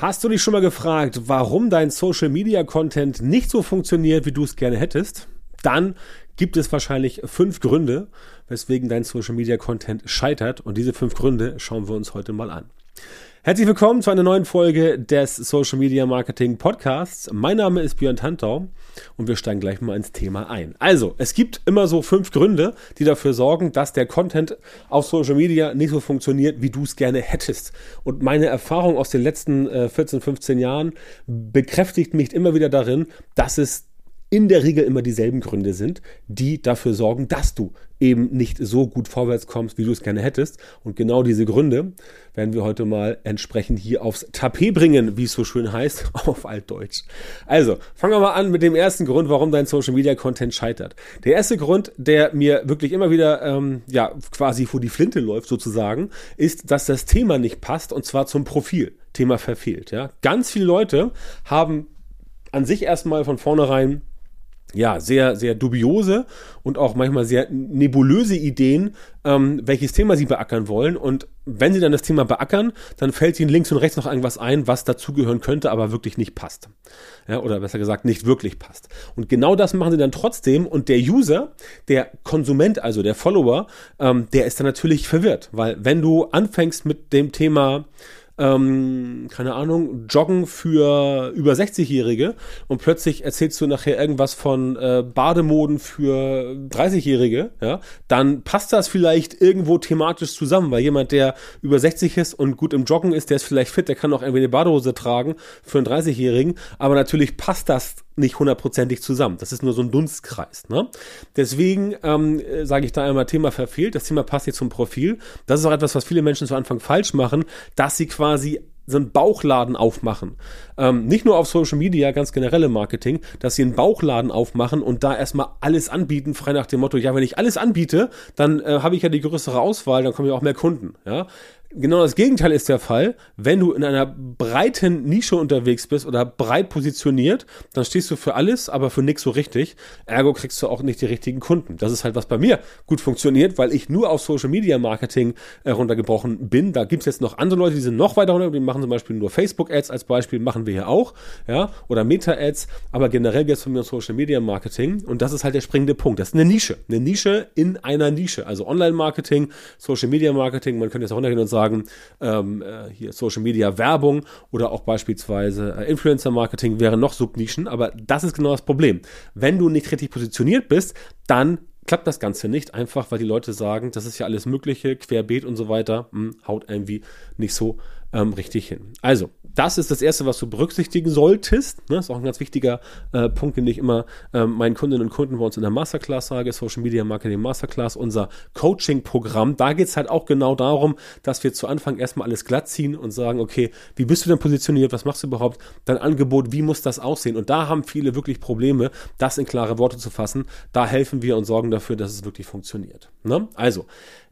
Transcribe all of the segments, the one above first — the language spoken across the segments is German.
Hast du dich schon mal gefragt, warum dein Social Media Content nicht so funktioniert, wie du es gerne hättest? Dann gibt es wahrscheinlich fünf Gründe, weswegen dein Social Media Content scheitert. Und diese fünf Gründe schauen wir uns heute mal an. Herzlich willkommen zu einer neuen Folge des Social Media Marketing Podcasts. Mein Name ist Björn Tantau und wir steigen gleich mal ins Thema ein. Also, es gibt immer so fünf Gründe, die dafür sorgen, dass der Content auf Social Media nicht so funktioniert, wie du es gerne hättest. Und meine Erfahrung aus den letzten äh, 14, 15 Jahren bekräftigt mich immer wieder darin, dass es in der Regel immer dieselben Gründe sind, die dafür sorgen, dass du eben nicht so gut vorwärts kommst, wie du es gerne hättest. Und genau diese Gründe werden wir heute mal entsprechend hier aufs Tapet bringen, wie es so schön heißt, auf Altdeutsch. Also, fangen wir mal an mit dem ersten Grund, warum dein Social Media Content scheitert. Der erste Grund, der mir wirklich immer wieder, ähm, ja, quasi vor die Flinte läuft sozusagen, ist, dass das Thema nicht passt und zwar zum Profil. Thema verfehlt, ja. Ganz viele Leute haben an sich erstmal von vornherein ja, sehr, sehr dubiose und auch manchmal sehr nebulöse Ideen, ähm, welches Thema sie beackern wollen. Und wenn sie dann das Thema beackern, dann fällt ihnen links und rechts noch irgendwas ein, was dazugehören könnte, aber wirklich nicht passt. Ja, oder besser gesagt, nicht wirklich passt. Und genau das machen sie dann trotzdem. Und der User, der Konsument, also der Follower, ähm, der ist dann natürlich verwirrt. Weil wenn du anfängst mit dem Thema, ähm, keine Ahnung, Joggen für über 60-Jährige und plötzlich erzählst du nachher irgendwas von äh, Bademoden für 30-Jährige, ja, dann passt das vielleicht irgendwo thematisch zusammen, weil jemand, der über 60 ist und gut im Joggen ist, der ist vielleicht fit, der kann auch irgendwie eine Badehose tragen für einen 30-Jährigen, aber natürlich passt das nicht hundertprozentig zusammen. Das ist nur so ein Dunstkreis. Ne? Deswegen ähm, sage ich da einmal Thema verfehlt. Das Thema passt jetzt zum Profil. Das ist auch etwas, was viele Menschen zu Anfang falsch machen, dass sie quasi so einen Bauchladen aufmachen. Ähm, nicht nur auf Social Media, ganz generelle Marketing, dass sie einen Bauchladen aufmachen und da erstmal alles anbieten, frei nach dem Motto, ja, wenn ich alles anbiete, dann äh, habe ich ja die größere Auswahl, dann kommen ja auch mehr Kunden. Ja? Genau das Gegenteil ist der Fall. Wenn du in einer breiten Nische unterwegs bist oder breit positioniert, dann stehst du für alles, aber für nichts so richtig. Ergo kriegst du auch nicht die richtigen Kunden. Das ist halt, was bei mir gut funktioniert, weil ich nur auf Social Media Marketing äh, runtergebrochen bin. Da gibt's jetzt noch andere Leute, die sind noch weiter runter, die machen zum Beispiel nur Facebook Ads als Beispiel, machen wir hier auch, ja, oder Meta Ads, aber generell geht's von mir um Social Media Marketing und das ist halt der springende Punkt. Das ist eine Nische. Eine Nische in einer Nische. Also Online Marketing, Social Media Marketing, man könnte jetzt auch runtergehen und sagen, sagen, ähm, äh, hier Social Media Werbung oder auch beispielsweise äh, Influencer Marketing wären noch Subnischen, aber das ist genau das Problem. Wenn du nicht richtig positioniert bist, dann klappt das Ganze nicht, einfach weil die Leute sagen, das ist ja alles Mögliche, querbeet und so weiter, hm, haut irgendwie nicht so ähm, richtig hin. Also, das ist das Erste, was du berücksichtigen solltest. Ne? Das ist auch ein ganz wichtiger äh, Punkt, den ich immer äh, meinen Kundinnen und Kunden bei uns in der Masterclass sage, Social Media Marketing Masterclass, unser Coaching-Programm. Da geht es halt auch genau darum, dass wir zu Anfang erstmal alles glatt ziehen und sagen, okay, wie bist du denn positioniert, was machst du überhaupt, dein Angebot, wie muss das aussehen? Und da haben viele wirklich Probleme, das in klare Worte zu fassen. Da helfen wir und sorgen dafür, dass es wirklich funktioniert. Ne? Also,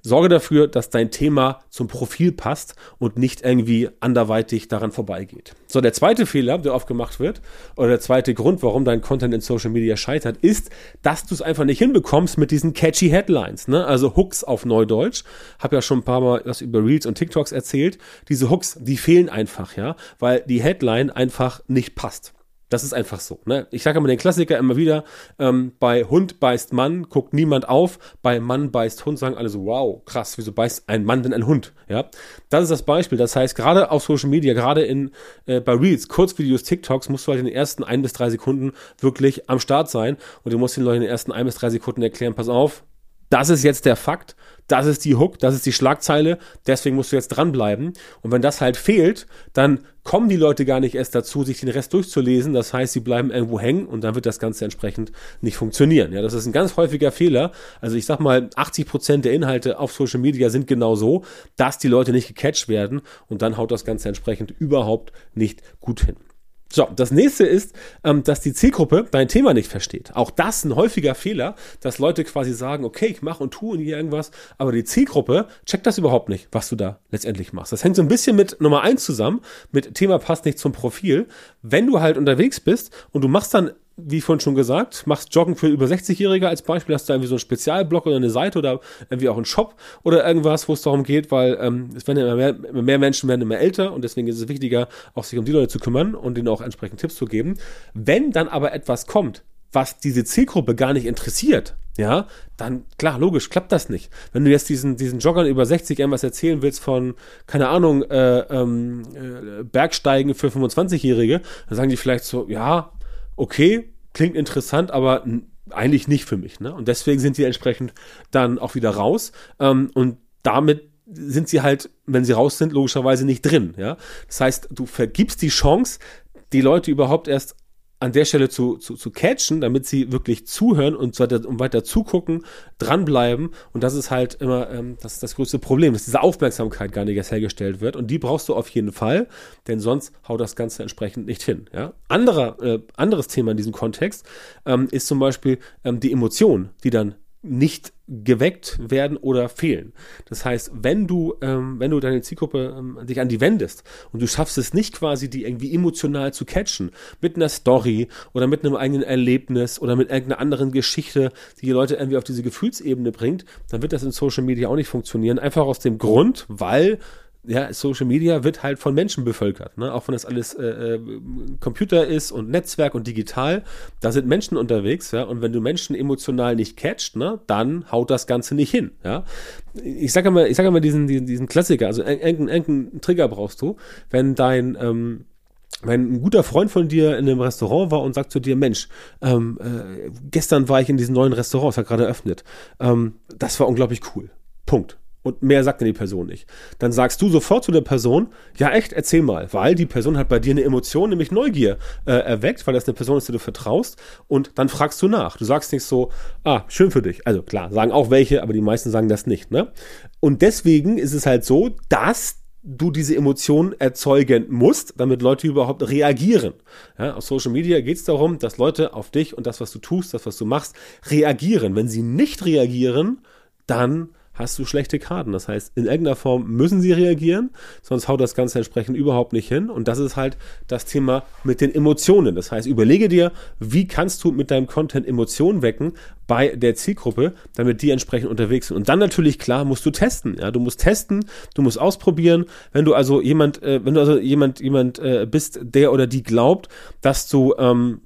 sorge dafür, dass dein Thema zum Profil passt und nicht irgendwie anderweitig daran vorbeigeht. So, der zweite Fehler, der oft gemacht wird, oder der zweite Grund, warum dein Content in Social Media scheitert, ist, dass du es einfach nicht hinbekommst mit diesen catchy Headlines, ne? Also Hooks auf Neudeutsch. Hab ja schon ein paar Mal was über Reels und TikToks erzählt. Diese Hooks, die fehlen einfach, ja, weil die Headline einfach nicht passt. Das ist einfach so. Ne? Ich sage immer den Klassiker immer wieder, ähm, bei Hund beißt Mann, guckt niemand auf, bei Mann beißt Hund, sagen alle so, wow, krass, wieso beißt ein Mann denn ein Hund? Ja, Das ist das Beispiel. Das heißt, gerade auf Social Media, gerade in äh, bei Reels, Kurzvideos, TikToks, musst du halt in den ersten ein bis drei Sekunden wirklich am Start sein und du musst den Leuten in den ersten ein bis drei Sekunden erklären, pass auf, das ist jetzt der Fakt, das ist die Hook, das ist die Schlagzeile, deswegen musst du jetzt dranbleiben. Und wenn das halt fehlt, dann kommen die Leute gar nicht erst dazu, sich den Rest durchzulesen. Das heißt, sie bleiben irgendwo hängen und dann wird das Ganze entsprechend nicht funktionieren. Ja, das ist ein ganz häufiger Fehler. Also ich sag mal, 80 Prozent der Inhalte auf Social Media sind genau so, dass die Leute nicht gecatcht werden und dann haut das Ganze entsprechend überhaupt nicht gut hin. So, das nächste ist, ähm, dass die Zielgruppe dein Thema nicht versteht. Auch das ein häufiger Fehler, dass Leute quasi sagen, okay, ich mache und tue irgendwas, aber die Zielgruppe checkt das überhaupt nicht, was du da letztendlich machst. Das hängt so ein bisschen mit Nummer eins zusammen, mit Thema passt nicht zum Profil. Wenn du halt unterwegs bist und du machst dann wie vorhin schon gesagt, machst Joggen für über 60-Jährige als Beispiel, hast du irgendwie so einen Spezialblog oder eine Seite oder irgendwie auch einen Shop oder irgendwas, wo es darum geht, weil ähm, es werden immer mehr, immer mehr Menschen werden immer älter und deswegen ist es wichtiger, auch sich um die Leute zu kümmern und ihnen auch entsprechend Tipps zu geben. Wenn dann aber etwas kommt, was diese Zielgruppe gar nicht interessiert, ja, dann klar, logisch, klappt das nicht. Wenn du jetzt diesen, diesen Joggern über 60 irgendwas erzählen willst von, keine Ahnung, äh, ähm, äh, Bergsteigen für 25-Jährige, dann sagen die vielleicht so, ja, okay, klingt interessant, aber eigentlich nicht für mich. Ne? Und deswegen sind die entsprechend dann auch wieder raus. Ähm, und damit sind sie halt, wenn sie raus sind, logischerweise nicht drin. Ja? Das heißt, du vergibst die Chance, die Leute überhaupt erst an der Stelle zu, zu, zu catchen, damit sie wirklich zuhören und weiter, und weiter zugucken, dranbleiben. Und das ist halt immer ähm, das, ist das größte Problem, dass diese Aufmerksamkeit gar nicht erst hergestellt wird. Und die brauchst du auf jeden Fall, denn sonst haut das Ganze entsprechend nicht hin. Ja? Anderer, äh, anderes Thema in diesem Kontext ähm, ist zum Beispiel ähm, die Emotion, die dann nicht geweckt werden oder fehlen. Das heißt, wenn du, ähm, wenn du deine Zielgruppe ähm, dich an die wendest und du schaffst es nicht quasi, die irgendwie emotional zu catchen, mit einer Story oder mit einem eigenen Erlebnis oder mit irgendeiner anderen Geschichte, die die Leute irgendwie auf diese Gefühlsebene bringt, dann wird das in Social Media auch nicht funktionieren. Einfach aus dem Grund, weil ja, Social Media wird halt von Menschen bevölkert, ne? auch wenn das alles äh, äh, Computer ist und Netzwerk und digital, da sind Menschen unterwegs, ja, und wenn du Menschen emotional nicht catcht, ne, dann haut das Ganze nicht hin, ja. Ich sage mal, ich sage mal diesen, diesen, diesen Klassiker, also irgendeinen, irgendeinen Trigger brauchst du, wenn dein, ähm, wenn ein guter Freund von dir in einem Restaurant war und sagt zu dir, Mensch, ähm, äh, gestern war ich in diesem neuen Restaurant, es hat gerade eröffnet, ähm, das war unglaublich cool. Punkt und mehr sagt dann die Person nicht. Dann sagst du sofort zu der Person, ja echt, erzähl mal, weil die Person hat bei dir eine Emotion, nämlich Neugier äh, erweckt, weil das eine Person ist, der du vertraust und dann fragst du nach. Du sagst nicht so, ah, schön für dich. Also klar, sagen auch welche, aber die meisten sagen das nicht. Ne? Und deswegen ist es halt so, dass du diese Emotionen erzeugen musst, damit Leute überhaupt reagieren. Ja, auf Social Media geht es darum, dass Leute auf dich und das, was du tust, das, was du machst, reagieren. Wenn sie nicht reagieren, dann hast du schlechte Karten. Das heißt, in irgendeiner Form müssen sie reagieren, sonst haut das Ganze entsprechend überhaupt nicht hin. Und das ist halt das Thema mit den Emotionen. Das heißt, überlege dir, wie kannst du mit deinem Content Emotionen wecken bei der Zielgruppe, damit die entsprechend unterwegs sind. Und dann natürlich klar musst du testen. Ja, du musst testen, du musst ausprobieren. Wenn du also jemand, äh, wenn du also jemand, jemand äh, bist, der oder die glaubt, dass du ähm,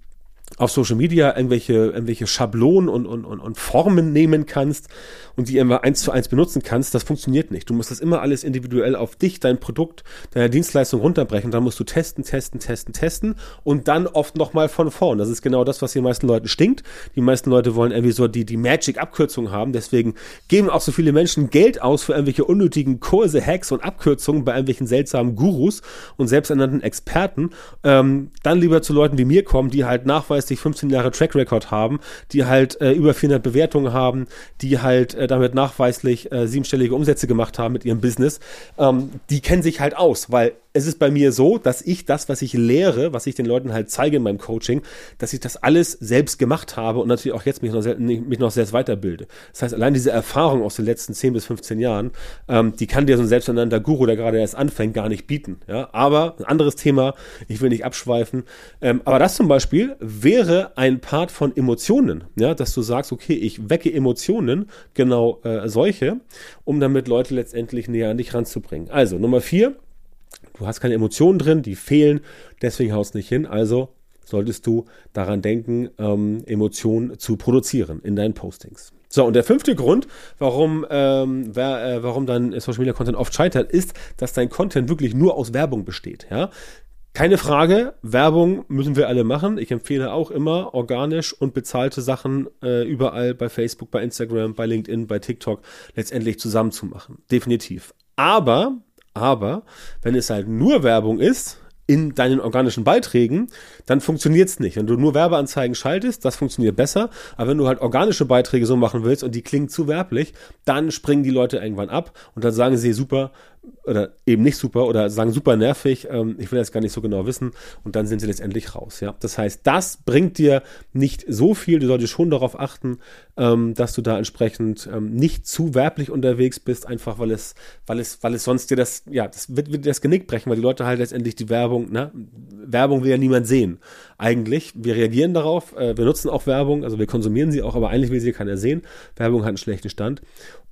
auf Social Media irgendwelche, irgendwelche Schablonen und, und, und, und Formen nehmen kannst und die immer eins zu eins benutzen kannst, das funktioniert nicht. Du musst das immer alles individuell auf dich, dein Produkt, deine Dienstleistung runterbrechen. Dann musst du testen, testen, testen, testen und dann oft nochmal von vorn. Das ist genau das, was den meisten Leuten stinkt. Die meisten Leute wollen irgendwie so die, die Magic-Abkürzung haben. Deswegen geben auch so viele Menschen Geld aus für irgendwelche unnötigen Kurse, Hacks und Abkürzungen bei irgendwelchen seltsamen Gurus und selbsternannten Experten. Ähm, dann lieber zu Leuten wie mir kommen, die halt nachweislich 20, 15 Jahre Track Record haben, die halt äh, über 400 Bewertungen haben, die halt äh, damit nachweislich äh, siebenstellige Umsätze gemacht haben mit ihrem Business, ähm, die kennen sich halt aus, weil es ist bei mir so, dass ich das, was ich lehre, was ich den Leuten halt zeige in meinem Coaching, dass ich das alles selbst gemacht habe und natürlich auch jetzt mich noch, mich noch selbst weiterbilde. Das heißt, allein diese Erfahrung aus den letzten 10 bis 15 Jahren, ähm, die kann dir so ein selbsternannter Guru, der gerade erst anfängt, gar nicht bieten. Ja, aber ein anderes Thema, ich will nicht abschweifen, ähm, aber das zum Beispiel wäre ein Part von Emotionen, ja, dass du sagst, okay, ich wecke Emotionen, genau äh, solche, um damit Leute letztendlich näher an dich ranzubringen. Also Nummer vier, Du hast keine Emotionen drin, die fehlen, deswegen haust nicht hin. Also solltest du daran denken, ähm, Emotionen zu produzieren in deinen Postings. So, und der fünfte Grund, warum, ähm, wer, äh, warum dein Social Media Content oft scheitert, ist, dass dein Content wirklich nur aus Werbung besteht. Ja? Keine Frage, Werbung müssen wir alle machen. Ich empfehle auch immer organisch und bezahlte Sachen äh, überall bei Facebook, bei Instagram, bei LinkedIn, bei TikTok letztendlich zusammen zu machen. Definitiv. Aber aber wenn es halt nur Werbung ist, in deinen organischen Beiträgen, dann funktioniert es nicht. Wenn du nur Werbeanzeigen schaltest, das funktioniert besser. Aber wenn du halt organische Beiträge so machen willst und die klingen zu werblich, dann springen die Leute irgendwann ab und dann sagen sie, super, oder eben nicht super oder sagen super nervig, ähm, ich will das gar nicht so genau wissen und dann sind sie letztendlich raus. Ja? Das heißt, das bringt dir nicht so viel, du solltest schon darauf achten, ähm, dass du da entsprechend ähm, nicht zu werblich unterwegs bist, einfach weil es, weil es, weil es sonst dir das, ja, das wird, wird das Genick brechen, weil die Leute halt letztendlich die Werbung, ne, Werbung will ja niemand sehen. Eigentlich, wir reagieren darauf, äh, wir nutzen auch Werbung, also wir konsumieren sie auch, aber eigentlich will sie keiner sehen. Werbung hat einen schlechten Stand.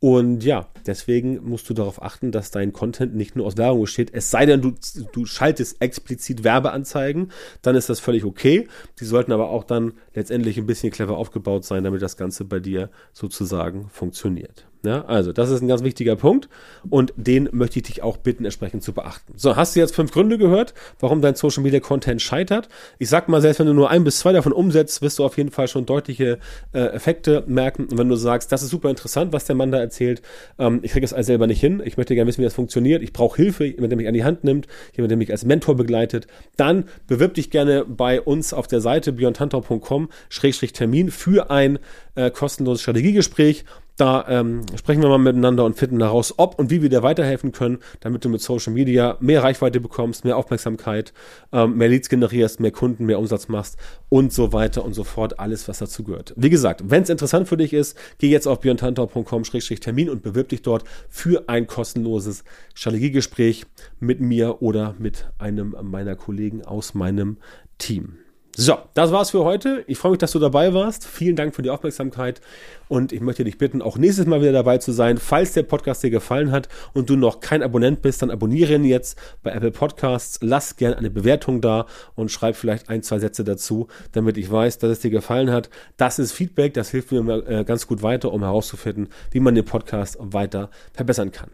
Und ja, deswegen musst du darauf achten, dass dein Content nicht nur aus Werbung besteht. Es sei denn, du, du schaltest explizit Werbeanzeigen, dann ist das völlig okay. Die sollten aber auch dann letztendlich ein bisschen clever aufgebaut sein, damit das Ganze bei dir sozusagen funktioniert. Ja, also, das ist ein ganz wichtiger Punkt und den möchte ich dich auch bitten, entsprechend zu beachten. So, hast du jetzt fünf Gründe gehört, warum dein Social Media Content scheitert? Ich sag mal, selbst wenn du nur ein bis zwei davon umsetzt, wirst du auf jeden Fall schon deutliche äh, Effekte merken. Und wenn du sagst, das ist super interessant, was der Mann da erzählt, ähm, ich kriege es selber nicht hin, ich möchte gerne wissen, wie das funktioniert, ich brauche Hilfe, jemand, der mich an die Hand nimmt, jemand, der mich als Mentor begleitet, dann bewirb dich gerne bei uns auf der Seite beyondhunter.com-termin für ein äh, kostenloses Strategiegespräch. Da ähm, sprechen wir mal miteinander und finden heraus, ob und wie wir dir weiterhelfen können, damit du mit Social Media mehr Reichweite bekommst, mehr Aufmerksamkeit, ähm, mehr Leads generierst, mehr Kunden, mehr Umsatz machst und so weiter und so fort. Alles, was dazu gehört. Wie gesagt, wenn es interessant für dich ist, geh jetzt auf björntantor.com-termin und bewirb dich dort für ein kostenloses Strategiegespräch mit mir oder mit einem meiner Kollegen aus meinem Team. So, das war's für heute. Ich freue mich, dass du dabei warst. Vielen Dank für die Aufmerksamkeit und ich möchte dich bitten, auch nächstes Mal wieder dabei zu sein. Falls der Podcast dir gefallen hat und du noch kein Abonnent bist, dann abonniere ihn jetzt bei Apple Podcasts. Lass gerne eine Bewertung da und schreib vielleicht ein, zwei Sätze dazu, damit ich weiß, dass es dir gefallen hat. Das ist Feedback, das hilft mir äh, ganz gut weiter, um herauszufinden, wie man den Podcast weiter verbessern kann.